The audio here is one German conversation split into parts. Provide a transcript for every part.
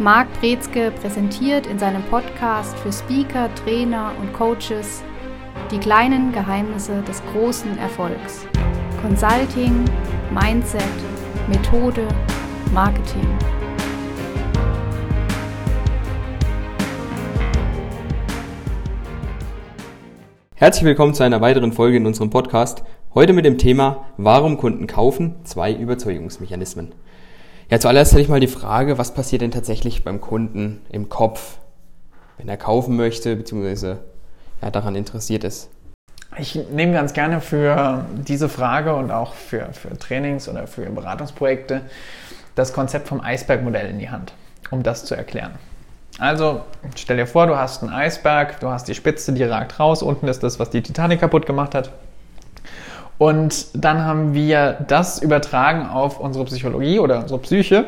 Marc Brezke präsentiert in seinem Podcast für Speaker, Trainer und Coaches die kleinen Geheimnisse des großen Erfolgs. Consulting, Mindset, Methode, Marketing. Herzlich willkommen zu einer weiteren Folge in unserem Podcast. Heute mit dem Thema Warum Kunden kaufen? Zwei Überzeugungsmechanismen. Ja, zuallererst hätte ich mal die Frage, was passiert denn tatsächlich beim Kunden im Kopf, wenn er kaufen möchte, beziehungsweise ja, daran interessiert ist? Ich nehme ganz gerne für diese Frage und auch für, für Trainings oder für Beratungsprojekte das Konzept vom Eisbergmodell in die Hand, um das zu erklären. Also stell dir vor, du hast einen Eisberg, du hast die Spitze, die ragt raus, unten ist das, was die Titanic kaputt gemacht hat. Und dann haben wir das übertragen auf unsere Psychologie oder unsere Psyche.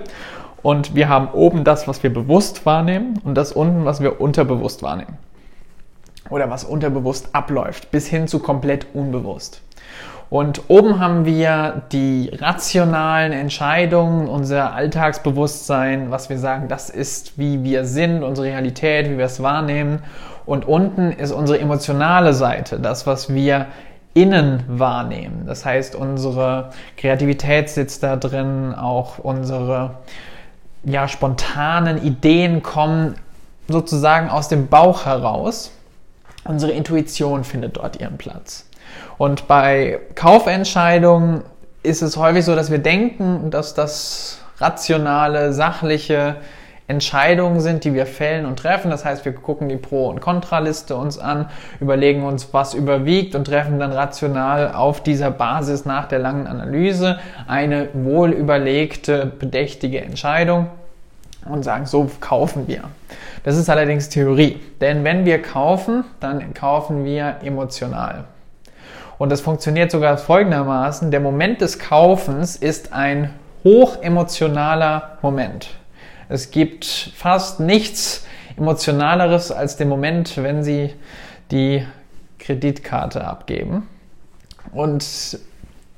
Und wir haben oben das, was wir bewusst wahrnehmen und das unten, was wir unterbewusst wahrnehmen. Oder was unterbewusst abläuft, bis hin zu komplett unbewusst. Und oben haben wir die rationalen Entscheidungen, unser Alltagsbewusstsein, was wir sagen, das ist, wie wir sind, unsere Realität, wie wir es wahrnehmen. Und unten ist unsere emotionale Seite, das, was wir innen wahrnehmen. Das heißt, unsere Kreativität sitzt da drin, auch unsere ja, spontanen Ideen kommen sozusagen aus dem Bauch heraus. Unsere Intuition findet dort ihren Platz. Und bei Kaufentscheidungen ist es häufig so, dass wir denken, dass das rationale, sachliche Entscheidungen sind, die wir fällen und treffen. Das heißt, wir gucken die Pro- und Kontraliste uns an, überlegen uns, was überwiegt und treffen dann rational auf dieser Basis nach der langen Analyse eine wohl überlegte, bedächtige Entscheidung und sagen, so kaufen wir. Das ist allerdings Theorie. Denn wenn wir kaufen, dann kaufen wir emotional. Und das funktioniert sogar folgendermaßen. Der Moment des Kaufens ist ein hochemotionaler Moment. Es gibt fast nichts emotionaleres als den Moment, wenn Sie die Kreditkarte abgeben. Und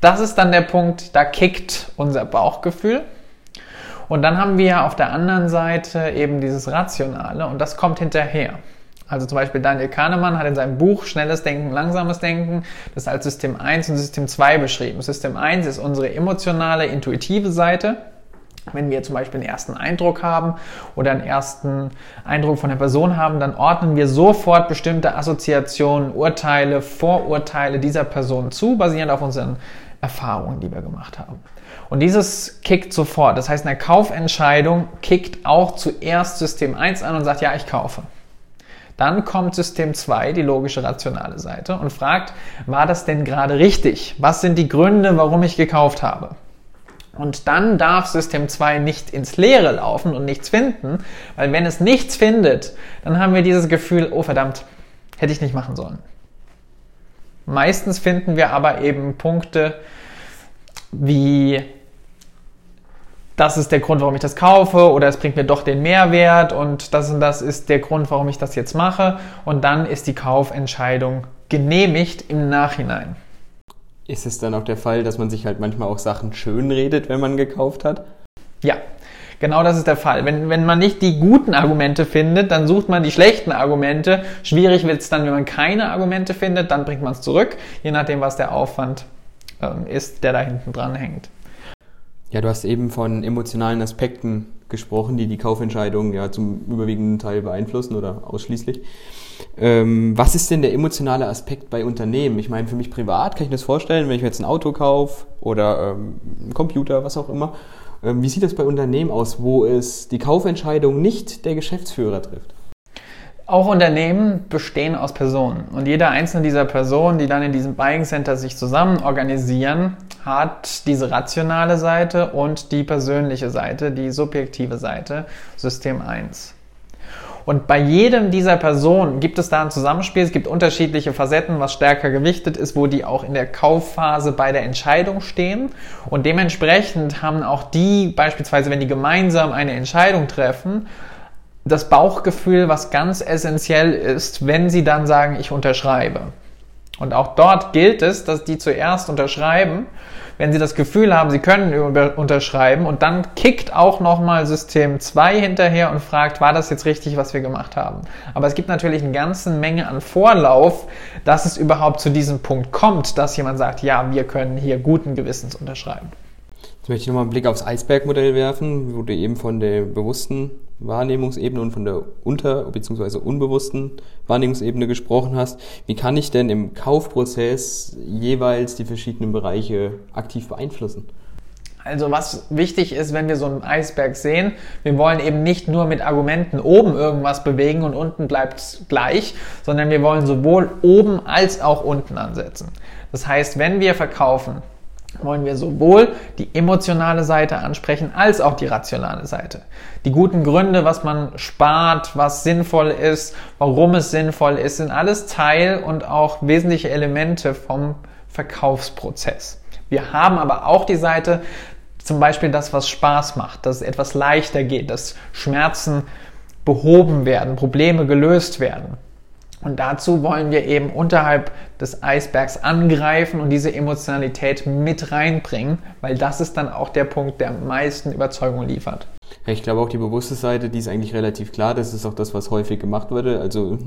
das ist dann der Punkt, da kickt unser Bauchgefühl. Und dann haben wir auf der anderen Seite eben dieses Rationale und das kommt hinterher. Also zum Beispiel Daniel Kahnemann hat in seinem Buch Schnelles Denken, Langsames Denken das als System 1 und System 2 beschrieben. System 1 ist unsere emotionale, intuitive Seite wenn wir zum Beispiel einen ersten Eindruck haben oder einen ersten Eindruck von der Person haben, dann ordnen wir sofort bestimmte Assoziationen, Urteile, Vorurteile dieser Person zu, basierend auf unseren Erfahrungen, die wir gemacht haben. Und dieses kickt sofort. Das heißt, eine Kaufentscheidung kickt auch zuerst System 1 an und sagt, ja, ich kaufe. Dann kommt System 2, die logische rationale Seite, und fragt, war das denn gerade richtig? Was sind die Gründe, warum ich gekauft habe? Und dann darf System 2 nicht ins Leere laufen und nichts finden, weil wenn es nichts findet, dann haben wir dieses Gefühl, oh verdammt, hätte ich nicht machen sollen. Meistens finden wir aber eben Punkte wie, das ist der Grund, warum ich das kaufe oder es bringt mir doch den Mehrwert und das und das ist der Grund, warum ich das jetzt mache und dann ist die Kaufentscheidung genehmigt im Nachhinein ist es dann auch der Fall, dass man sich halt manchmal auch Sachen schön redet, wenn man gekauft hat? Ja, genau das ist der Fall. Wenn, wenn man nicht die guten Argumente findet, dann sucht man die schlechten Argumente. Schwierig wird es dann, wenn man keine Argumente findet, dann bringt man es zurück, je nachdem, was der Aufwand ähm, ist, der da hinten dran hängt. Ja, du hast eben von emotionalen Aspekten gesprochen, die die Kaufentscheidung ja zum überwiegenden Teil beeinflussen oder ausschließlich. Ähm, was ist denn der emotionale Aspekt bei Unternehmen? Ich meine, für mich privat kann ich mir das vorstellen, wenn ich mir jetzt ein Auto kaufe oder ähm, einen Computer, was auch immer. Ähm, wie sieht das bei Unternehmen aus, wo es die Kaufentscheidung nicht der Geschäftsführer trifft? Auch Unternehmen bestehen aus Personen. Und jede einzelne dieser Personen, die dann in diesem Buying Center sich zusammen organisieren, hat diese rationale Seite und die persönliche Seite, die subjektive Seite, System 1. Und bei jedem dieser Personen gibt es da ein Zusammenspiel. Es gibt unterschiedliche Facetten, was stärker gewichtet ist, wo die auch in der Kaufphase bei der Entscheidung stehen. Und dementsprechend haben auch die, beispielsweise wenn die gemeinsam eine Entscheidung treffen, das Bauchgefühl, was ganz essentiell ist, wenn sie dann sagen, ich unterschreibe. Und auch dort gilt es, dass die zuerst unterschreiben, wenn Sie das Gefühl haben, Sie können unterschreiben und dann kickt auch nochmal System 2 hinterher und fragt, war das jetzt richtig, was wir gemacht haben? Aber es gibt natürlich eine ganze Menge an Vorlauf, dass es überhaupt zu diesem Punkt kommt, dass jemand sagt, ja, wir können hier guten Gewissens unterschreiben. Jetzt möchte ich nochmal einen Blick aufs Eisbergmodell werfen, wo du eben von der bewussten Wahrnehmungsebene und von der unter- bzw. unbewussten Wahrnehmungsebene gesprochen hast. Wie kann ich denn im Kaufprozess jeweils die verschiedenen Bereiche aktiv beeinflussen? Also was wichtig ist, wenn wir so einen Eisberg sehen, wir wollen eben nicht nur mit Argumenten oben irgendwas bewegen und unten bleibt es gleich, sondern wir wollen sowohl oben als auch unten ansetzen. Das heißt, wenn wir verkaufen, wollen wir sowohl die emotionale Seite ansprechen als auch die rationale Seite. Die guten Gründe, was man spart, was sinnvoll ist, warum es sinnvoll ist, sind alles Teil und auch wesentliche Elemente vom Verkaufsprozess. Wir haben aber auch die Seite, zum Beispiel das, was Spaß macht, dass es etwas leichter geht, dass Schmerzen behoben werden, Probleme gelöst werden. Und dazu wollen wir eben unterhalb des Eisbergs angreifen und diese Emotionalität mit reinbringen, weil das ist dann auch der Punkt, der am meisten Überzeugung liefert. Ich glaube auch die bewusste Seite, die ist eigentlich relativ klar. Das ist auch das, was häufig gemacht wurde. Also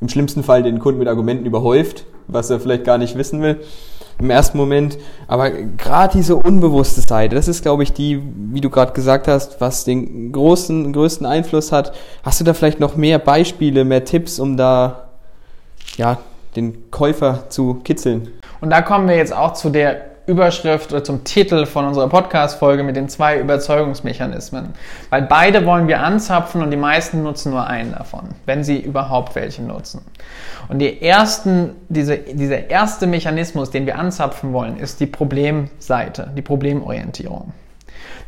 im schlimmsten Fall den Kunden mit Argumenten überhäuft, was er vielleicht gar nicht wissen will im ersten Moment. Aber gerade diese unbewusste Seite, das ist, glaube ich, die, wie du gerade gesagt hast, was den großen, größten Einfluss hat. Hast du da vielleicht noch mehr Beispiele, mehr Tipps, um da ja, den Käufer zu kitzeln? Und da kommen wir jetzt auch zu der Überschrift oder zum Titel von unserer Podcast-Folge mit den zwei Überzeugungsmechanismen. Weil beide wollen wir anzapfen und die meisten nutzen nur einen davon, wenn sie überhaupt welche nutzen. Und die ersten, diese, dieser erste Mechanismus, den wir anzapfen wollen, ist die Problemseite, die Problemorientierung.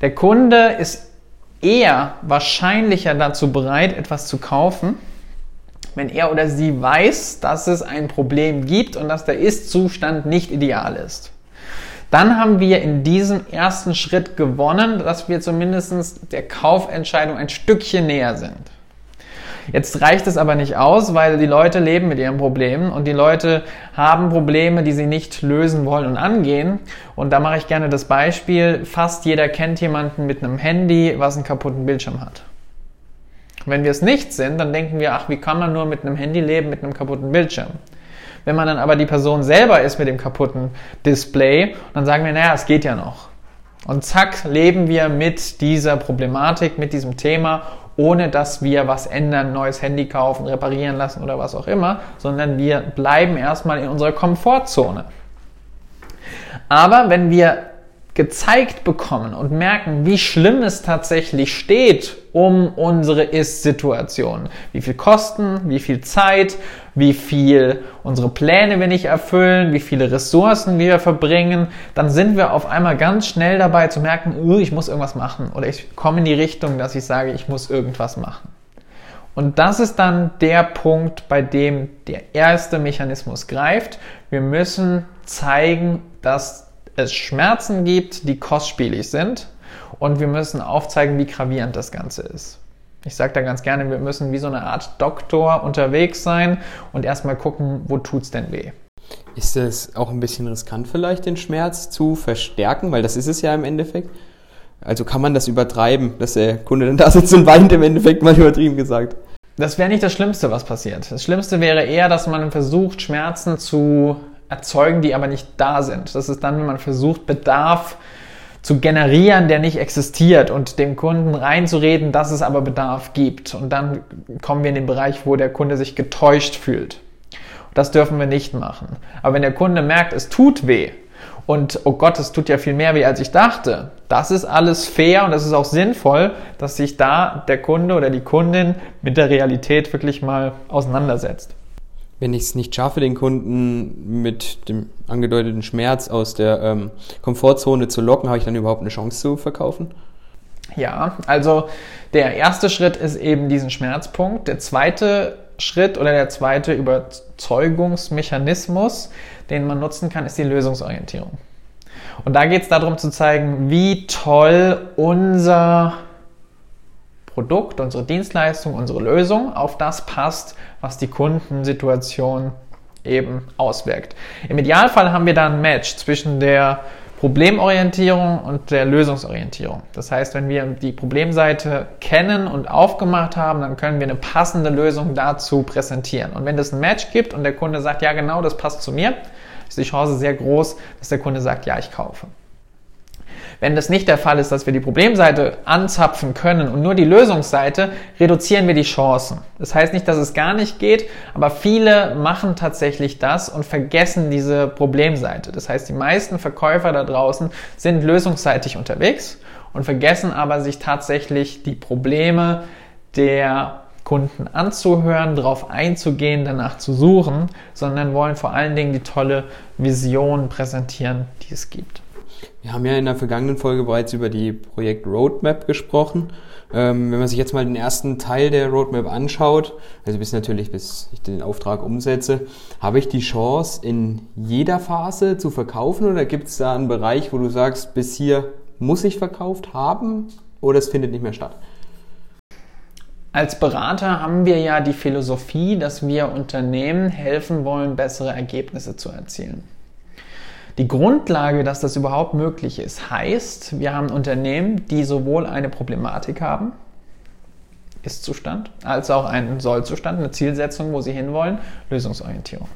Der Kunde ist eher wahrscheinlicher dazu bereit, etwas zu kaufen, wenn er oder sie weiß, dass es ein Problem gibt und dass der Ist-Zustand nicht ideal ist dann haben wir in diesem ersten Schritt gewonnen, dass wir zumindest der Kaufentscheidung ein Stückchen näher sind. Jetzt reicht es aber nicht aus, weil die Leute leben mit ihren Problemen und die Leute haben Probleme, die sie nicht lösen wollen und angehen. Und da mache ich gerne das Beispiel, fast jeder kennt jemanden mit einem Handy, was einen kaputten Bildschirm hat. Wenn wir es nicht sind, dann denken wir, ach, wie kann man nur mit einem Handy leben mit einem kaputten Bildschirm? Wenn man dann aber die Person selber ist mit dem kaputten Display, dann sagen wir, naja, es geht ja noch. Und zack, leben wir mit dieser Problematik, mit diesem Thema, ohne dass wir was ändern, neues Handy kaufen, reparieren lassen oder was auch immer, sondern wir bleiben erstmal in unserer Komfortzone. Aber wenn wir gezeigt bekommen und merken, wie schlimm es tatsächlich steht um unsere Ist-Situation. Wie viel Kosten, wie viel Zeit, wie viel unsere Pläne wir nicht erfüllen, wie viele Ressourcen wir verbringen, dann sind wir auf einmal ganz schnell dabei zu merken, uh, ich muss irgendwas machen oder ich komme in die Richtung, dass ich sage, ich muss irgendwas machen. Und das ist dann der Punkt, bei dem der erste Mechanismus greift. Wir müssen zeigen, dass es Schmerzen gibt, die kostspielig sind und wir müssen aufzeigen, wie gravierend das Ganze ist. Ich sage da ganz gerne, wir müssen wie so eine Art Doktor unterwegs sein und erstmal gucken, wo tut's denn weh. Ist es auch ein bisschen riskant vielleicht, den Schmerz zu verstärken? Weil das ist es ja im Endeffekt. Also kann man das übertreiben, dass der Kunde dann da sitzt und weint im Endeffekt mal übertrieben gesagt. Das wäre nicht das Schlimmste, was passiert. Das Schlimmste wäre eher, dass man versucht, Schmerzen zu erzeugen, die aber nicht da sind. Das ist dann, wenn man versucht, Bedarf zu generieren, der nicht existiert und dem Kunden reinzureden, dass es aber Bedarf gibt. Und dann kommen wir in den Bereich, wo der Kunde sich getäuscht fühlt. Das dürfen wir nicht machen. Aber wenn der Kunde merkt, es tut weh und oh Gott, es tut ja viel mehr weh, als ich dachte, das ist alles fair und das ist auch sinnvoll, dass sich da der Kunde oder die Kundin mit der Realität wirklich mal auseinandersetzt wenn ich es nicht schaffe, den Kunden mit dem angedeuteten Schmerz aus der ähm, Komfortzone zu locken, habe ich dann überhaupt eine Chance zu verkaufen? Ja, also der erste Schritt ist eben diesen Schmerzpunkt. Der zweite Schritt oder der zweite Überzeugungsmechanismus, den man nutzen kann, ist die Lösungsorientierung. Und da geht es darum zu zeigen, wie toll unser Produkt, unsere Dienstleistung, unsere Lösung auf das passt, was die Kundensituation eben auswirkt. Im Idealfall haben wir da ein Match zwischen der Problemorientierung und der Lösungsorientierung. Das heißt, wenn wir die Problemseite kennen und aufgemacht haben, dann können wir eine passende Lösung dazu präsentieren. Und wenn es ein Match gibt und der Kunde sagt, ja genau, das passt zu mir, ist die Chance sehr groß, dass der Kunde sagt, ja, ich kaufe. Wenn das nicht der Fall ist, dass wir die Problemseite anzapfen können und nur die Lösungsseite, reduzieren wir die Chancen. Das heißt nicht, dass es gar nicht geht, aber viele machen tatsächlich das und vergessen diese Problemseite. Das heißt, die meisten Verkäufer da draußen sind lösungsseitig unterwegs und vergessen aber sich tatsächlich die Probleme der Kunden anzuhören, darauf einzugehen, danach zu suchen, sondern wollen vor allen Dingen die tolle Vision präsentieren, die es gibt. Wir haben ja in der vergangenen Folge bereits über die Projekt Roadmap gesprochen. Ähm, wenn man sich jetzt mal den ersten Teil der Roadmap anschaut, also bis natürlich, bis ich den Auftrag umsetze, habe ich die Chance, in jeder Phase zu verkaufen oder gibt es da einen Bereich, wo du sagst, bis hier muss ich verkauft haben oder es findet nicht mehr statt? Als Berater haben wir ja die Philosophie, dass wir Unternehmen helfen wollen, bessere Ergebnisse zu erzielen. Die Grundlage, dass das überhaupt möglich ist, heißt, wir haben Unternehmen, die sowohl eine Problematik haben, Ist-Zustand, als auch einen Soll-Zustand, eine Zielsetzung, wo sie hinwollen, Lösungsorientierung.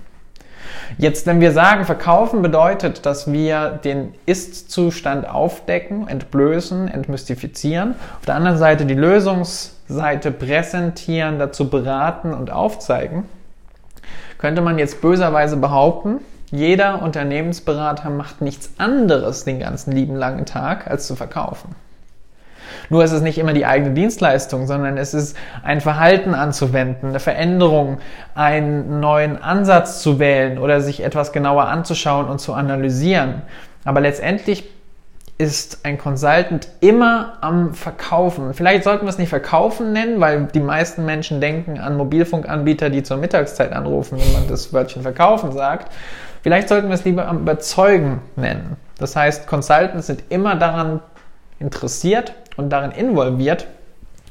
Jetzt, wenn wir sagen, verkaufen bedeutet, dass wir den Ist-Zustand aufdecken, entblößen, entmystifizieren, auf der anderen Seite die Lösungsseite präsentieren, dazu beraten und aufzeigen, könnte man jetzt böserweise behaupten, jeder Unternehmensberater macht nichts anderes den ganzen lieben langen Tag, als zu verkaufen. Nur ist es nicht immer die eigene Dienstleistung, sondern es ist ein Verhalten anzuwenden, eine Veränderung, einen neuen Ansatz zu wählen oder sich etwas genauer anzuschauen und zu analysieren. Aber letztendlich ist ein Consultant immer am Verkaufen. Vielleicht sollten wir es nicht Verkaufen nennen, weil die meisten Menschen denken an Mobilfunkanbieter, die zur Mittagszeit anrufen, wenn man das Wörtchen Verkaufen sagt, Vielleicht sollten wir es lieber am Überzeugen nennen. Das heißt, Consultants sind immer daran interessiert und darin involviert,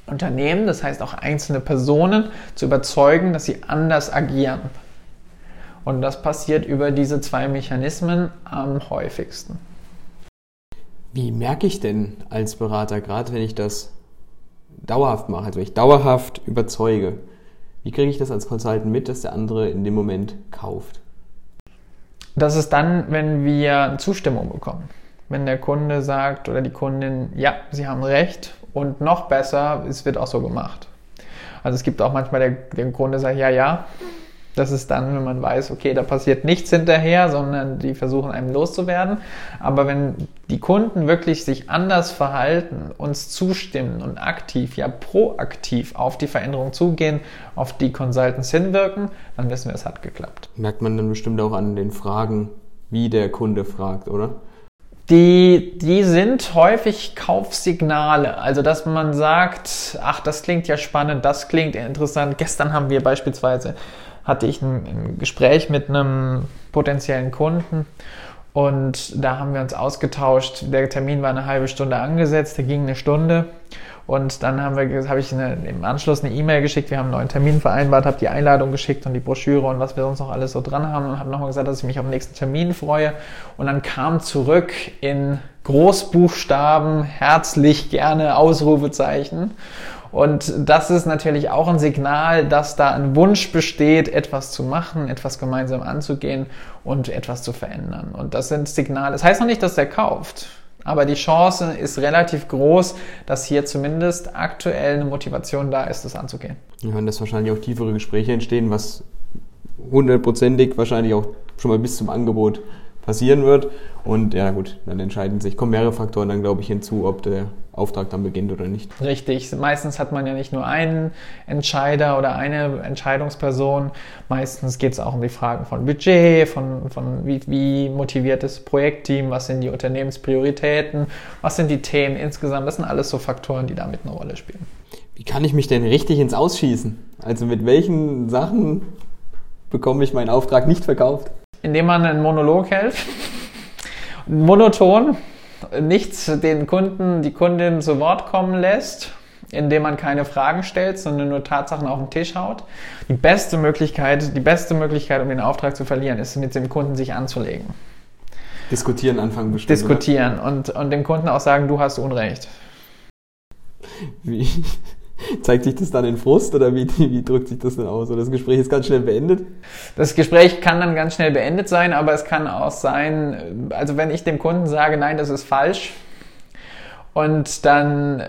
Unternehmen, das heißt auch einzelne Personen, zu überzeugen, dass sie anders agieren. Und das passiert über diese zwei Mechanismen am häufigsten. Wie merke ich denn als Berater, gerade wenn ich das dauerhaft mache, also wenn ich dauerhaft überzeuge, wie kriege ich das als Consultant mit, dass der andere in dem Moment kauft? Das ist dann, wenn wir Zustimmung bekommen. Wenn der Kunde sagt oder die Kundin, ja, Sie haben recht und noch besser, es wird auch so gemacht. Also es gibt auch manchmal der, der Kunde sagt, ja, ja, das ist dann, wenn man weiß, okay, da passiert nichts hinterher, sondern die versuchen einem loszuwerden. Aber wenn die Kunden wirklich sich anders verhalten, uns zustimmen und aktiv, ja proaktiv auf die Veränderung zugehen, auf die Consultants hinwirken, dann wissen wir, es hat geklappt. Merkt man dann bestimmt auch an den Fragen, wie der Kunde fragt, oder? Die, die sind häufig Kaufsignale. Also, dass man sagt, ach, das klingt ja spannend, das klingt interessant. Gestern haben wir beispielsweise hatte ich ein, ein Gespräch mit einem potenziellen Kunden und da haben wir uns ausgetauscht. Der Termin war eine halbe Stunde angesetzt, der ging eine Stunde. Und dann haben wir, habe ich eine, im Anschluss eine E-Mail geschickt, wir haben einen neuen Termin vereinbart, habe die Einladung geschickt und die Broschüre und was wir sonst noch alles so dran haben und habe nochmal gesagt, dass ich mich auf den nächsten Termin freue. Und dann kam zurück in Großbuchstaben, herzlich gerne Ausrufezeichen. Und das ist natürlich auch ein Signal, dass da ein Wunsch besteht, etwas zu machen, etwas gemeinsam anzugehen und etwas zu verändern. Und das sind Signale. Das heißt noch nicht, dass er kauft. Aber die Chance ist relativ groß, dass hier zumindest aktuell eine Motivation da ist, das anzugehen. Ja, und dass wahrscheinlich auch tiefere Gespräche entstehen, was hundertprozentig wahrscheinlich auch schon mal bis zum Angebot passieren wird. Und ja gut, dann entscheiden sich, kommen mehrere Faktoren dann, glaube ich, hinzu, ob der Auftrag dann beginnt oder nicht. Richtig. Meistens hat man ja nicht nur einen Entscheider oder eine Entscheidungsperson. Meistens geht es auch um die Fragen von Budget, von, von wie, wie motiviert das Projektteam, was sind die Unternehmensprioritäten, was sind die Themen insgesamt. Das sind alles so Faktoren, die damit eine Rolle spielen. Wie kann ich mich denn richtig ins Ausschießen? Also mit welchen Sachen bekomme ich meinen Auftrag nicht verkauft? Indem man einen Monolog hält, monoton, nichts den Kunden, die Kundin zu Wort kommen lässt, indem man keine Fragen stellt, sondern nur Tatsachen auf den Tisch haut. Die beste Möglichkeit, die beste Möglichkeit, um den Auftrag zu verlieren, ist, mit dem Kunden sich anzulegen. Diskutieren anfangen bestimmt. Diskutieren und, und dem Kunden auch sagen, du hast Unrecht. Wie, zeigt sich das dann in Frust oder wie, wie drückt sich das denn aus? Oder das Gespräch ist ganz schnell beendet? Das Gespräch kann dann ganz schnell beendet sein, aber es kann auch sein, also wenn ich dem Kunden sage, nein, das ist falsch, und dann,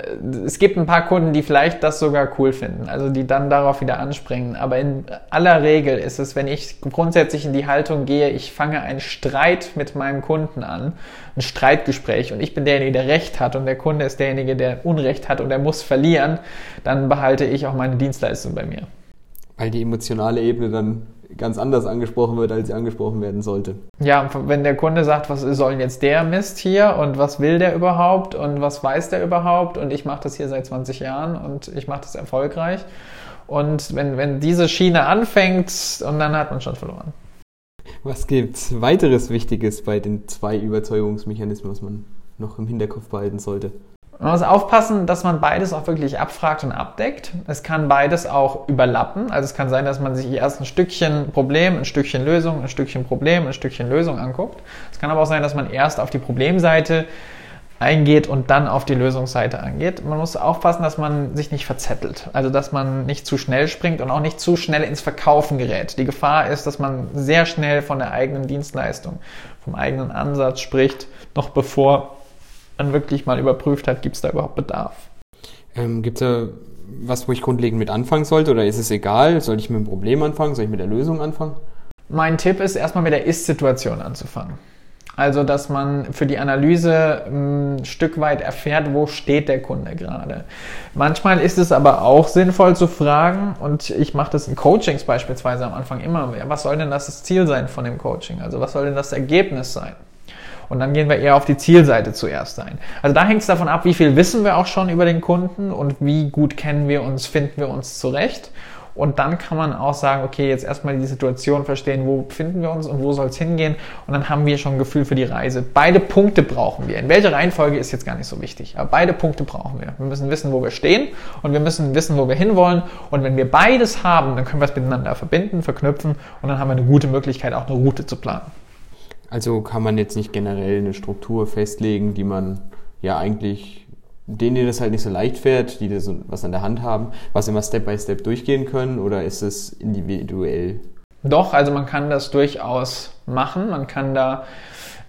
es gibt ein paar Kunden, die vielleicht das sogar cool finden, also die dann darauf wieder anspringen. Aber in aller Regel ist es, wenn ich grundsätzlich in die Haltung gehe, ich fange einen Streit mit meinem Kunden an, ein Streitgespräch und ich bin derjenige, der Recht hat und der Kunde ist derjenige, der Unrecht hat und er muss verlieren, dann behalte ich auch meine Dienstleistung bei mir. Weil die emotionale Ebene dann ganz anders angesprochen wird, als sie angesprochen werden sollte. Ja, wenn der Kunde sagt, was soll jetzt der Mist hier und was will der überhaupt und was weiß der überhaupt und ich mache das hier seit 20 Jahren und ich mache das erfolgreich. Und wenn, wenn diese Schiene anfängt, und dann hat man schon verloren. Was gibt's weiteres Wichtiges bei den zwei Überzeugungsmechanismen, was man noch im Hinterkopf behalten sollte? Man muss aufpassen, dass man beides auch wirklich abfragt und abdeckt. Es kann beides auch überlappen. Also es kann sein, dass man sich erst ein Stückchen Problem, ein Stückchen Lösung, ein Stückchen Problem, ein Stückchen Lösung anguckt. Es kann aber auch sein, dass man erst auf die Problemseite eingeht und dann auf die Lösungsseite angeht. Man muss aufpassen, dass man sich nicht verzettelt. Also dass man nicht zu schnell springt und auch nicht zu schnell ins Verkaufen gerät. Die Gefahr ist, dass man sehr schnell von der eigenen Dienstleistung, vom eigenen Ansatz spricht, noch bevor man wirklich mal überprüft hat, gibt es da überhaupt Bedarf. Ähm, gibt es da was, wo ich grundlegend mit anfangen sollte oder ist es egal? Soll ich mit dem Problem anfangen? Soll ich mit der Lösung anfangen? Mein Tipp ist erstmal mit der Ist-Situation anzufangen. Also, dass man für die Analyse ein Stück weit erfährt, wo steht der Kunde gerade. Manchmal ist es aber auch sinnvoll zu fragen, und ich mache das in Coachings beispielsweise am Anfang immer, was soll denn das Ziel sein von dem Coaching? Also, was soll denn das Ergebnis sein? Und dann gehen wir eher auf die Zielseite zuerst ein. Also da hängt es davon ab, wie viel wissen wir auch schon über den Kunden und wie gut kennen wir uns, finden wir uns zurecht. Und dann kann man auch sagen, okay, jetzt erstmal die Situation verstehen, wo befinden wir uns und wo soll es hingehen. Und dann haben wir schon ein Gefühl für die Reise. Beide Punkte brauchen wir. In welcher Reihenfolge ist jetzt gar nicht so wichtig. Aber beide Punkte brauchen wir. Wir müssen wissen, wo wir stehen und wir müssen wissen, wo wir hinwollen. Und wenn wir beides haben, dann können wir es miteinander verbinden, verknüpfen und dann haben wir eine gute Möglichkeit, auch eine Route zu planen. Also kann man jetzt nicht generell eine Struktur festlegen, die man ja eigentlich denen, die das halt nicht so leicht fährt, die das was an der Hand haben, was immer Step by Step durchgehen können oder ist es individuell? Doch, also man kann das durchaus machen. Man kann da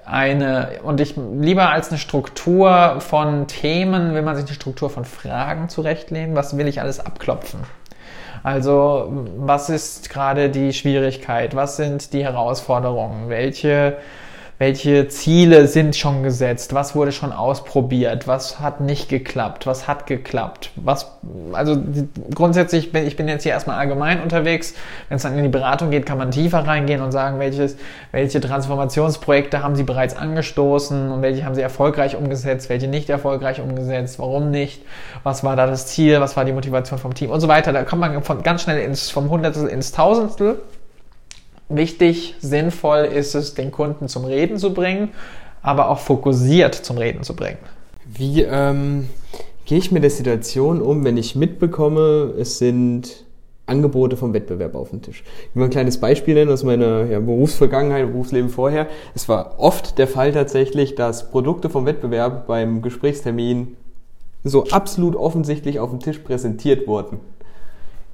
eine, und ich lieber als eine Struktur von Themen, will man sich eine Struktur von Fragen zurechtlegen. Was will ich alles abklopfen? Also was ist gerade die Schwierigkeit? Was sind die Herausforderungen? Welche welche Ziele sind schon gesetzt, was wurde schon ausprobiert, was hat nicht geklappt, was hat geklappt, was, also grundsätzlich bin ich bin jetzt hier erstmal allgemein unterwegs. Wenn es dann in die Beratung geht, kann man tiefer reingehen und sagen, welches, welche Transformationsprojekte haben Sie bereits angestoßen und welche haben Sie erfolgreich umgesetzt, welche nicht erfolgreich umgesetzt, warum nicht, was war da das Ziel, was war die Motivation vom Team? Und so weiter. Da kommt man von, ganz schnell ins, vom Hundertstel ins Tausendstel Wichtig, sinnvoll ist es, den Kunden zum Reden zu bringen, aber auch fokussiert zum Reden zu bringen. Wie ähm, gehe ich mit der Situation um, wenn ich mitbekomme, es sind Angebote vom Wettbewerb auf dem Tisch. Ich will mal ein kleines Beispiel nennen aus meiner ja, Berufsvergangenheit, Berufsleben vorher. Es war oft der Fall tatsächlich, dass Produkte vom Wettbewerb beim Gesprächstermin so absolut offensichtlich auf dem Tisch präsentiert wurden.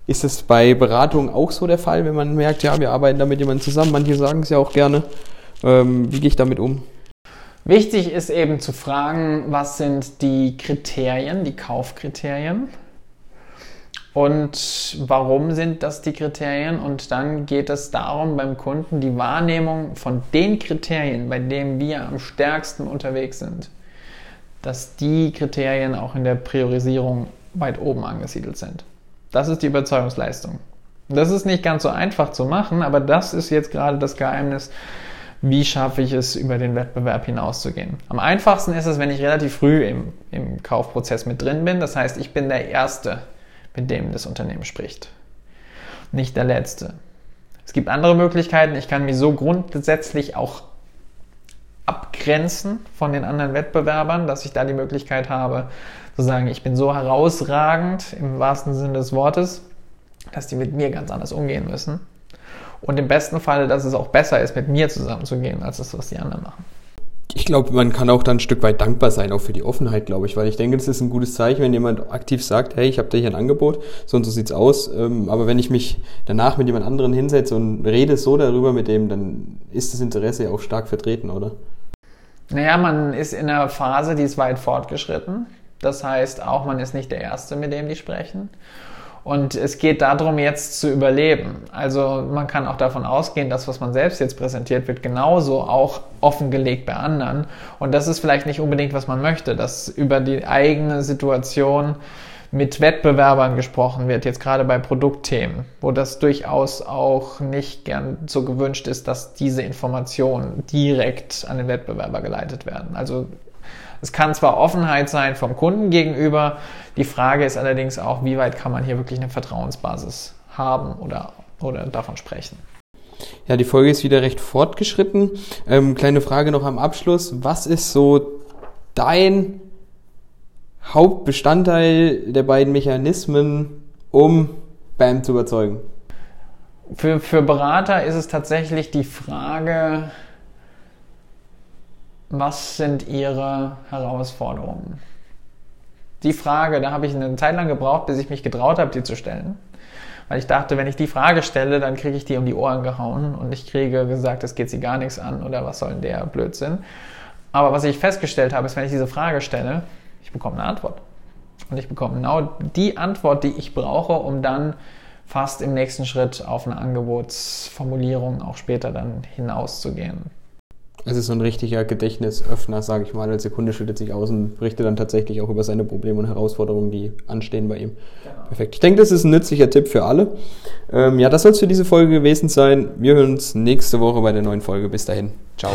Ist es bei Beratungen auch so der Fall, wenn man merkt, ja, wir arbeiten da mit jemandem zusammen? Manche sagen es ja auch gerne. Ähm, wie gehe ich damit um? Wichtig ist eben zu fragen, was sind die Kriterien, die Kaufkriterien und warum sind das die Kriterien? Und dann geht es darum, beim Kunden die Wahrnehmung von den Kriterien, bei denen wir am stärksten unterwegs sind, dass die Kriterien auch in der Priorisierung weit oben angesiedelt sind. Das ist die Überzeugungsleistung. Das ist nicht ganz so einfach zu machen, aber das ist jetzt gerade das Geheimnis, wie schaffe ich es, über den Wettbewerb hinauszugehen. Am einfachsten ist es, wenn ich relativ früh im, im Kaufprozess mit drin bin. Das heißt, ich bin der Erste, mit dem das Unternehmen spricht, nicht der Letzte. Es gibt andere Möglichkeiten. Ich kann mich so grundsätzlich auch abgrenzen von den anderen Wettbewerbern, dass ich da die Möglichkeit habe, zu sagen, ich bin so herausragend im wahrsten Sinne des Wortes, dass die mit mir ganz anders umgehen müssen. Und im besten Fall, dass es auch besser ist, mit mir zusammenzugehen, als das, was die anderen machen. ich glaube, man kann auch dann ein Stück weit dankbar sein, auch für die Offenheit, glaube ich, weil ich denke, das ist ein gutes Zeichen, wenn jemand aktiv sagt, hey, ich habe da hier ein Angebot, so und so sieht's aus. Ähm, aber wenn ich mich danach mit jemand anderen hinsetze und rede so darüber mit dem, dann ist das Interesse ja auch stark vertreten, oder? Naja, man ist in einer Phase, die ist weit fortgeschritten. Das heißt, auch man ist nicht der Erste, mit dem die sprechen. Und es geht darum, jetzt zu überleben. Also man kann auch davon ausgehen, dass was man selbst jetzt präsentiert, wird genauso auch offengelegt bei anderen. Und das ist vielleicht nicht unbedingt, was man möchte, dass über die eigene Situation mit Wettbewerbern gesprochen wird, jetzt gerade bei Produktthemen, wo das durchaus auch nicht gern so gewünscht ist, dass diese Informationen direkt an den Wettbewerber geleitet werden. Also es kann zwar Offenheit sein vom Kunden gegenüber, die Frage ist allerdings auch, wie weit kann man hier wirklich eine Vertrauensbasis haben oder, oder davon sprechen. Ja, die Folge ist wieder recht fortgeschritten. Ähm, kleine Frage noch am Abschluss. Was ist so dein Hauptbestandteil der beiden Mechanismen, um BAM zu überzeugen? Für, für Berater ist es tatsächlich die Frage, was sind Ihre Herausforderungen? Die Frage, da habe ich eine Zeit lang gebraucht, bis ich mich getraut habe, die zu stellen. Weil ich dachte, wenn ich die Frage stelle, dann kriege ich die um die Ohren gehauen und ich kriege gesagt, das geht sie gar nichts an oder was soll denn der Blödsinn. Aber was ich festgestellt habe, ist, wenn ich diese Frage stelle, ich bekomme eine Antwort. Und ich bekomme genau die Antwort, die ich brauche, um dann fast im nächsten Schritt auf eine Angebotsformulierung auch später dann hinauszugehen. Es ist so ein richtiger Gedächtnisöffner, sage ich mal. Der Kunde schüttet sich aus und berichtet dann tatsächlich auch über seine Probleme und Herausforderungen, die anstehen bei ihm. Genau. Perfekt. Ich denke, das ist ein nützlicher Tipp für alle. Ähm, ja, das soll es für diese Folge gewesen sein. Wir hören uns nächste Woche bei der neuen Folge. Bis dahin. Ciao.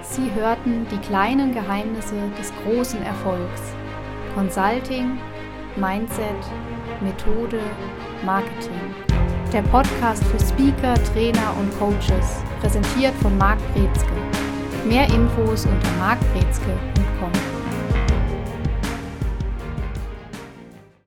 Sie hörten die kleinen Geheimnisse des großen Erfolgs. Consulting, Mindset, Methode, Marketing der Podcast für Speaker, Trainer und Coaches, präsentiert von Marc Brezke. Mehr Infos unter markbrezke.com.